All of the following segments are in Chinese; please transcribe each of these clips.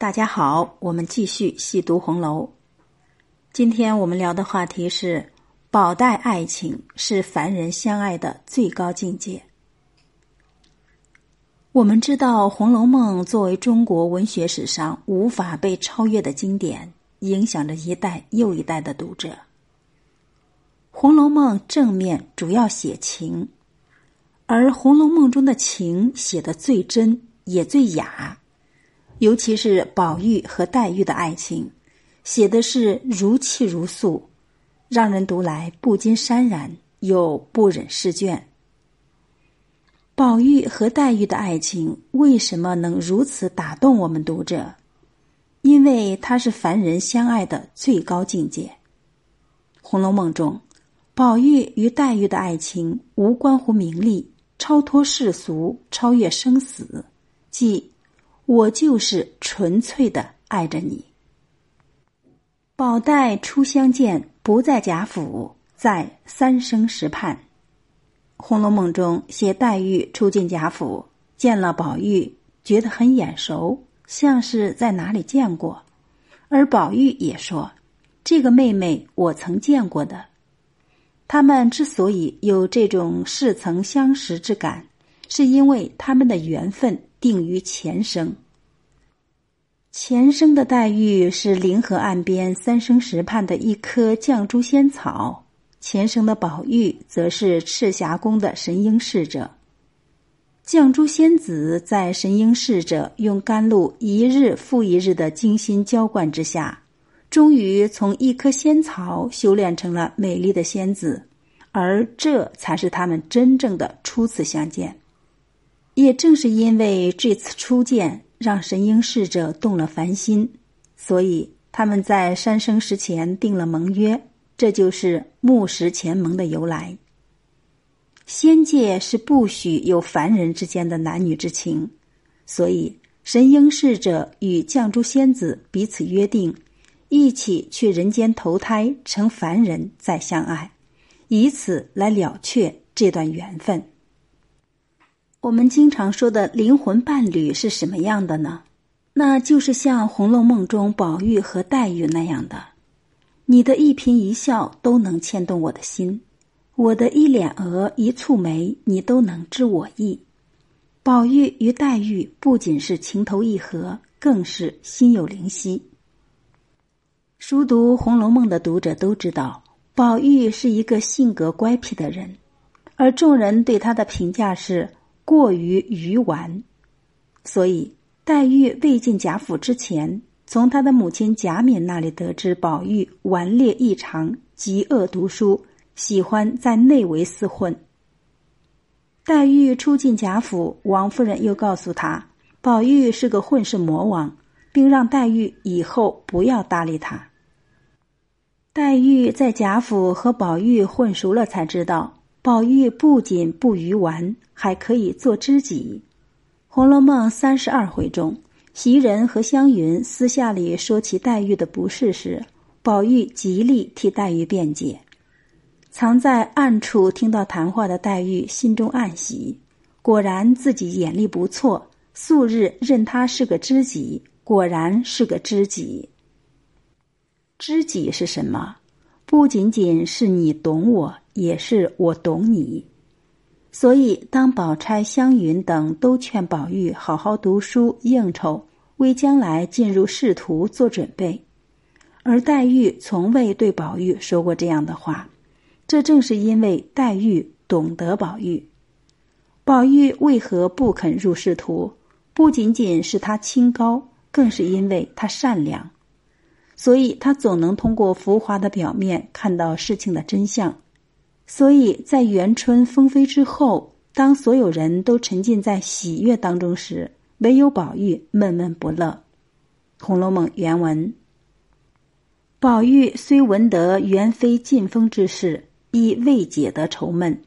大家好，我们继续细读红楼。今天我们聊的话题是：宝黛爱情是凡人相爱的最高境界。我们知道，《红楼梦》作为中国文学史上无法被超越的经典，影响着一代又一代的读者。《红楼梦》正面主要写情，而《红楼梦》中的情写的最真，也最雅。尤其是宝玉和黛玉的爱情，写的是如泣如诉，让人读来不禁潸然，又不忍释卷。宝玉和黛玉的爱情为什么能如此打动我们读者？因为它是凡人相爱的最高境界。《红楼梦》中，宝玉与黛玉的爱情无关乎名利，超脱世俗，超越生死，即。我就是纯粹的爱着你。宝黛初相见，不在贾府，在三生石畔。《红楼梦》中写黛玉初进贾府，见了宝玉，觉得很眼熟，像是在哪里见过。而宝玉也说：“这个妹妹我曾见过的。”他们之所以有这种似曾相识之感，是因为他们的缘分。定于前生。前生的黛玉是灵河岸边三生石畔的一棵绛珠仙草，前生的宝玉则是赤霞宫的神瑛侍者。绛珠仙子在神瑛侍者用甘露一日复一日的精心浇灌之下，终于从一棵仙草修炼成了美丽的仙子，而这才是他们真正的初次相见。也正是因为这次初见，让神瑛侍者动了凡心，所以他们在三生石前定了盟约，这就是木石前盟的由来。仙界是不许有凡人之间的男女之情，所以神瑛侍者与绛珠仙子彼此约定，一起去人间投胎成凡人再相爱，以此来了却这段缘分。我们经常说的灵魂伴侣是什么样的呢？那就是像《红楼梦》中宝玉和黛玉那样的，你的一颦一笑都能牵动我的心，我的一脸额一蹙眉，你都能知我意。宝玉与黛玉不仅是情投意合，更是心有灵犀。熟读《红楼梦》的读者都知道，宝玉是一个性格乖僻的人，而众人对他的评价是。过于愚顽，所以黛玉未进贾府之前，从她的母亲贾敏那里得知宝玉顽劣异常，极恶读书，喜欢在内围厮混。黛玉初进贾府，王夫人又告诉她，宝玉是个混世魔王，并让黛玉以后不要搭理他。黛玉在贾府和宝玉混熟了，才知道。宝玉不仅不愚顽，还可以做知己。《红楼梦》三十二回中，袭人和湘云私下里说起黛玉的不是时，宝玉极力替黛玉辩解。藏在暗处听到谈话的黛玉心中暗喜，果然自己眼力不错，素日认他是个知己，果然是个知己。知己是什么？不仅仅是你懂我。也是我懂你，所以当宝钗、湘云等都劝宝玉好好读书、应酬，为将来进入仕途做准备，而黛玉从未对宝玉说过这样的话。这正是因为黛玉懂得宝玉。宝玉为何不肯入仕途？不仅仅是他清高，更是因为他善良，所以他总能通过浮华的表面看到事情的真相。所以在元春风飞之后，当所有人都沉浸在喜悦当中时，唯有宝玉闷闷不乐。《红楼梦》原文：宝玉虽闻得元妃进封之事，亦未解得愁闷。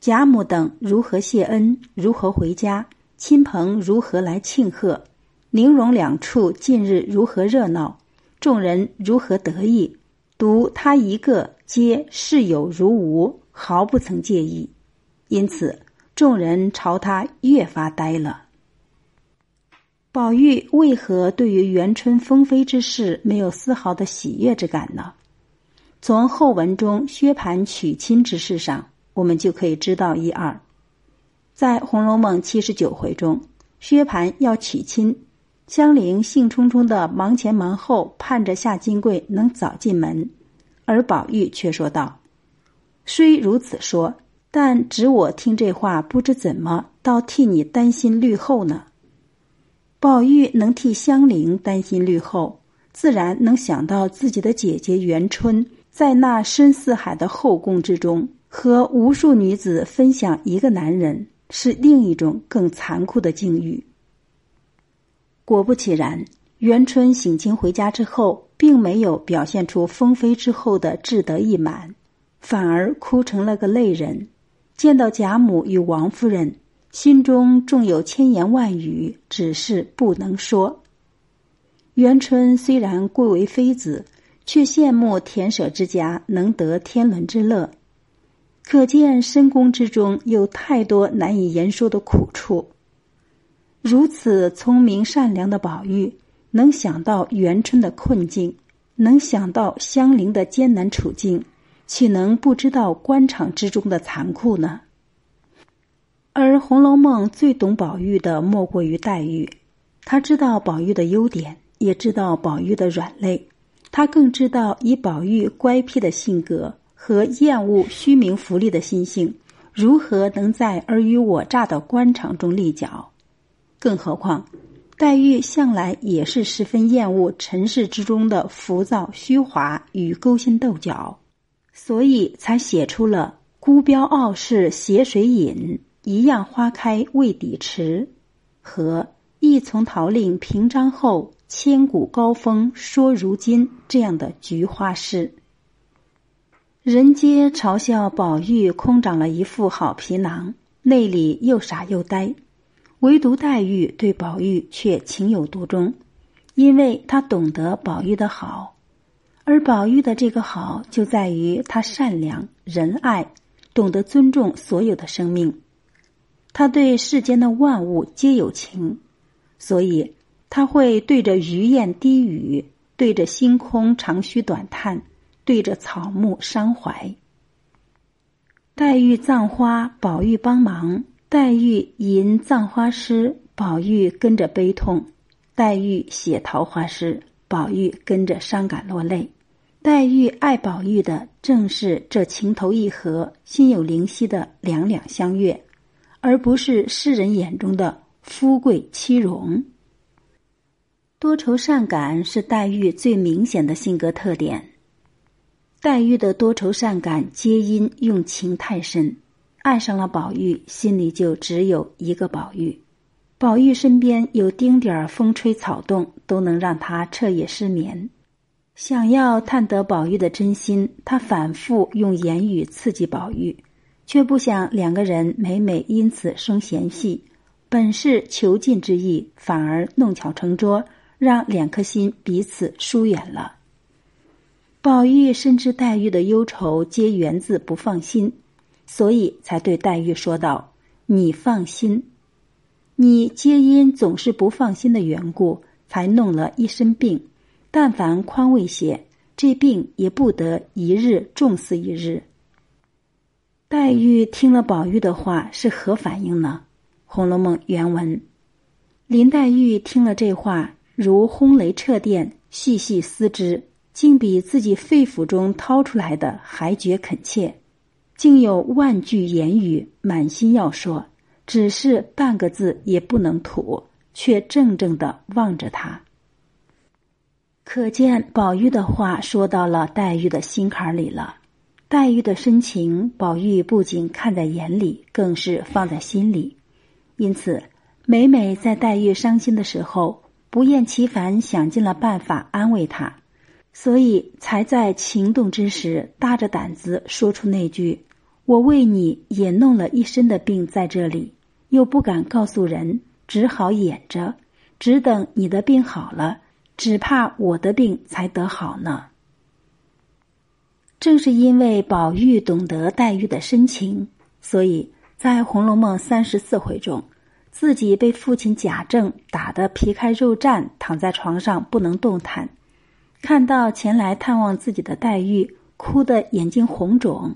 贾母等如何谢恩，如何回家，亲朋如何来庆贺，宁荣两处近日如何热闹，众人如何得意。独他一个，皆视有如无，毫不曾介意，因此众人朝他越发呆了。宝玉为何对于元春封妃之事没有丝毫的喜悦之感呢？从后文中薛蟠娶亲之事上，我们就可以知道一二。在《红楼梦》七十九回中，薛蟠要娶亲，香菱兴冲冲的忙前忙后，盼着夏金桂能早进门，而宝玉却说道：“虽如此说，但只我听这话，不知怎么倒替你担心虑后呢。”宝玉能替香菱担心虑后，自然能想到自己的姐姐元春。在那深似海的后宫之中，和无数女子分享一个男人，是另一种更残酷的境遇。果不其然，元春省亲回家之后，并没有表现出封妃之后的志得意满，反而哭成了个泪人。见到贾母与王夫人，心中纵有千言万语，只是不能说。元春虽然贵为妃子。却羡慕田舍之家能得天伦之乐，可见深宫之中有太多难以言说的苦处。如此聪明善良的宝玉，能想到元春的困境，能想到香菱的艰难处境，岂能不知道官场之中的残酷呢？而《红楼梦》最懂宝玉的，莫过于黛玉。他知道宝玉的优点，也知道宝玉的软肋。他更知道以宝玉乖僻的性格和厌恶虚名浮利的心性，如何能在尔虞我诈的官场中立脚？更何况，黛玉向来也是十分厌恶尘世之中的浮躁虚华与勾心斗角，所以才写出了“孤标傲世斜水饮，一样花开未底迟”和“一从桃令平章后”。千古高峰说如今这样的菊花诗，人皆嘲笑宝玉空长了一副好皮囊，内里又傻又呆，唯独黛玉对宝玉却情有独钟，因为他懂得宝玉的好，而宝玉的这个好就在于他善良仁爱，懂得尊重所有的生命，他对世间的万物皆有情，所以。他会对着鱼雁低语，对着星空长吁短叹，对着草木伤怀。黛玉葬花，宝玉帮忙；黛玉吟葬花诗，宝玉跟着悲痛；黛玉写桃花诗，宝玉跟着伤感落泪。黛玉爱宝玉的正是这情投意合、心有灵犀的两两相悦，而不是世人眼中的富贵妻荣。多愁善感是黛玉最明显的性格特点。黛玉的多愁善感皆因用情太深，爱上了宝玉，心里就只有一个宝玉。宝玉身边有丁点儿风吹草动，都能让他彻夜失眠。想要探得宝玉的真心，他反复用言语刺激宝玉，却不想两个人每每因此生嫌隙。本是求进之意，反而弄巧成拙。让两颗心彼此疏远了。宝玉深知黛玉的忧愁皆源自不放心，所以才对黛玉说道：“你放心，你皆因总是不放心的缘故，才弄了一身病。但凡宽慰些，这病也不得一日重似一日。”黛玉听了宝玉的话是何反应呢？《红楼梦》原文：林黛玉听了这话。如轰雷掣电，细细思之，竟比自己肺腑中掏出来的还觉恳切，竟有万句言语满心要说，只是半个字也不能吐，却怔怔的望着他。可见宝玉的话说到了黛玉的心坎里了，黛玉的深情，宝玉不仅看在眼里，更是放在心里，因此每每在黛玉伤心的时候。不厌其烦想尽了办法安慰他，所以才在情动之时大着胆子说出那句：“我为你也弄了一身的病在这里，又不敢告诉人，只好掩着，只等你的病好了，只怕我的病才得好呢。”正是因为宝玉懂得黛玉的深情，所以在《红楼梦》三十四回中。自己被父亲贾政打得皮开肉绽，躺在床上不能动弹。看到前来探望自己的黛玉，哭得眼睛红肿，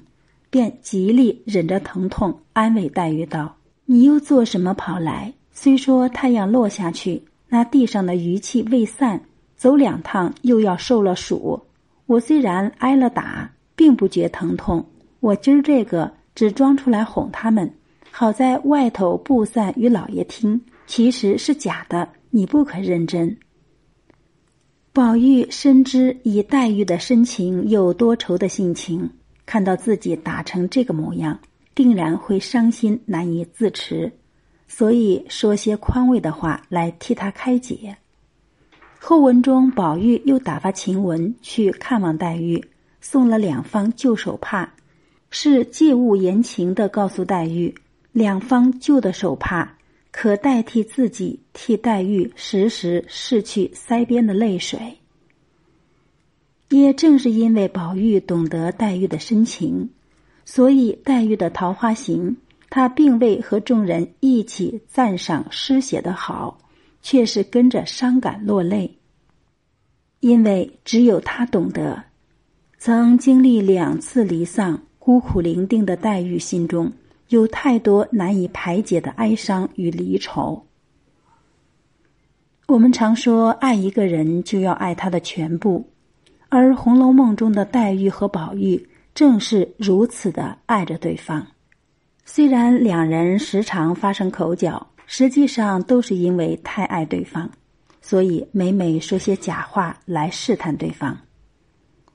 便极力忍着疼痛安慰黛玉道：“你又做什么跑来？虽说太阳落下去，那地上的余气未散，走两趟又要受了暑。我虽然挨了打，并不觉疼痛。我今儿这个只装出来哄他们。”好在外头布散与老爷听，其实是假的，你不可认真。宝玉深知以黛玉的深情又多愁的性情，看到自己打成这个模样，定然会伤心难以自持，所以说些宽慰的话来替他开解。后文中，宝玉又打发晴雯去看望黛玉，送了两方旧手帕，是借物言情的，告诉黛玉。两方旧的手帕，可代替自己替黛玉时时拭去腮边的泪水。也正是因为宝玉懂得黛玉的深情，所以黛玉的《桃花行》，他并未和众人一起赞赏诗写的好，却是跟着伤感落泪。因为只有他懂得，曾经历两次离丧、孤苦伶仃的黛玉心中。有太多难以排解的哀伤与离愁。我们常说，爱一个人就要爱他的全部，而《红楼梦》中的黛玉和宝玉正是如此的爱着对方。虽然两人时常发生口角，实际上都是因为太爱对方，所以每每说些假话来试探对方。《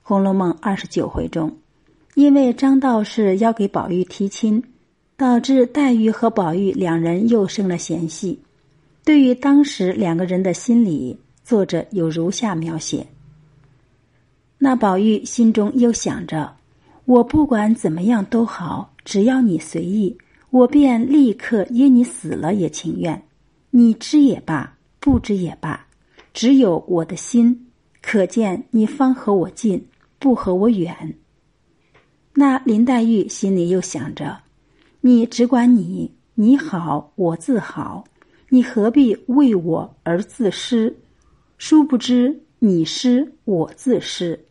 红楼梦》二十九回中，因为张道士要给宝玉提亲。导致黛玉和宝玉两人又生了嫌隙。对于当时两个人的心理，作者有如下描写：那宝玉心中又想着，我不管怎么样都好，只要你随意，我便立刻因你死了也情愿。你知也罢，不知也罢，只有我的心，可见你方和我近，不和我远。那林黛玉心里又想着。你只管你，你好，我自好，你何必为我而自失？殊不知你失，我自失。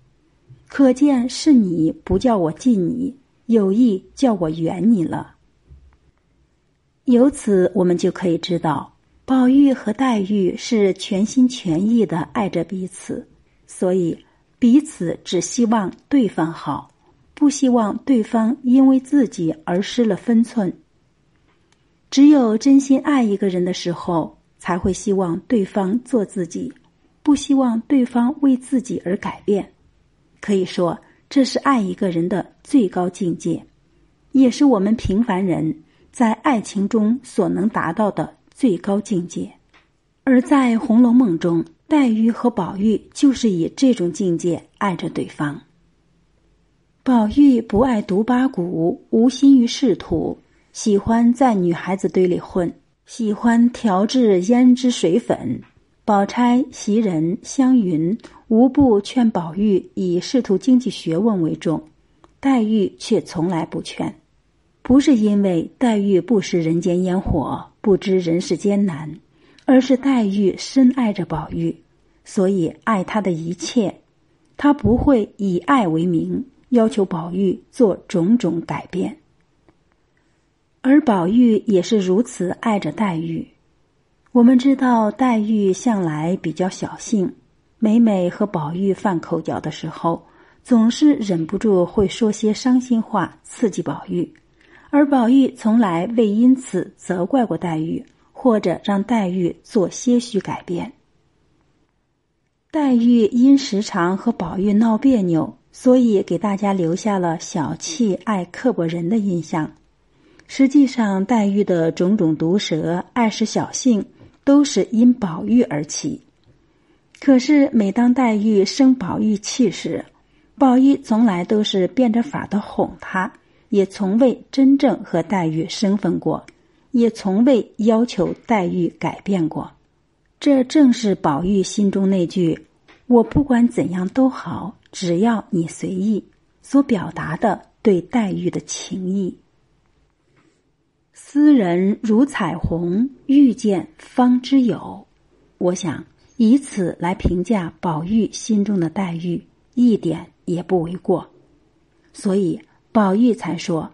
可见是你不叫我近你，有意叫我远你了。由此，我们就可以知道，宝玉和黛玉是全心全意的爱着彼此，所以彼此只希望对方好。不希望对方因为自己而失了分寸。只有真心爱一个人的时候，才会希望对方做自己，不希望对方为自己而改变。可以说，这是爱一个人的最高境界，也是我们平凡人在爱情中所能达到的最高境界。而在《红楼梦》中，黛玉和宝玉就是以这种境界爱着对方。宝玉不爱读八股，无心于仕途，喜欢在女孩子堆里混，喜欢调制胭脂水粉。宝钗、袭人、湘云无不劝宝玉以仕途经济学问为重，黛玉却从来不劝。不是因为黛玉不食人间烟火，不知人世艰难，而是黛玉深爱着宝玉，所以爱他的一切，他不会以爱为名。要求宝玉做种种改变，而宝玉也是如此爱着黛玉。我们知道，黛玉向来比较小性，每每和宝玉犯口角的时候，总是忍不住会说些伤心话刺激宝玉，而宝玉从来未因此责怪过黛玉，或者让黛玉做些许改变。黛玉因时常和宝玉闹别扭。所以给大家留下了小气、爱刻薄人的印象。实际上，黛玉的种种毒舌、爱使小性，都是因宝玉而起。可是，每当黛玉生宝玉气时，宝玉从来都是变着法的哄她，也从未真正和黛玉生分过，也从未要求黛玉改变过。这正是宝玉心中那句。我不管怎样都好，只要你随意。所表达的对黛玉的情意。斯人如彩虹，遇见方知有。我想以此来评价宝玉心中的黛玉，一点也不为过。所以宝玉才说：“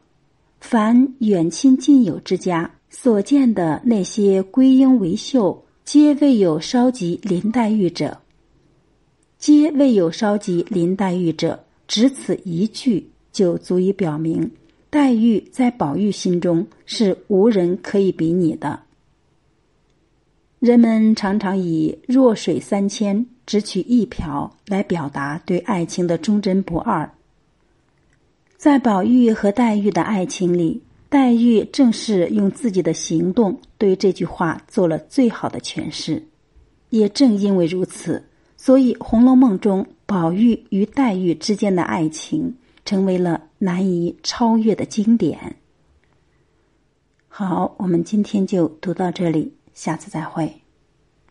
凡远亲近友之家所见的那些归英为秀，皆未有稍及林黛玉者。皆未有稍及林黛玉者，只此一句就足以表明。”黛玉在宝玉心中是无人可以比拟的。人们常常以“弱水三千，只取一瓢”来表达对爱情的忠贞不二。在宝玉和黛玉的爱情里，黛玉正是用自己的行动对这句话做了最好的诠释。也正因为如此，所以《红楼梦》中宝玉与黛玉之间的爱情。成为了难以超越的经典。好，我们今天就读到这里，下次再会。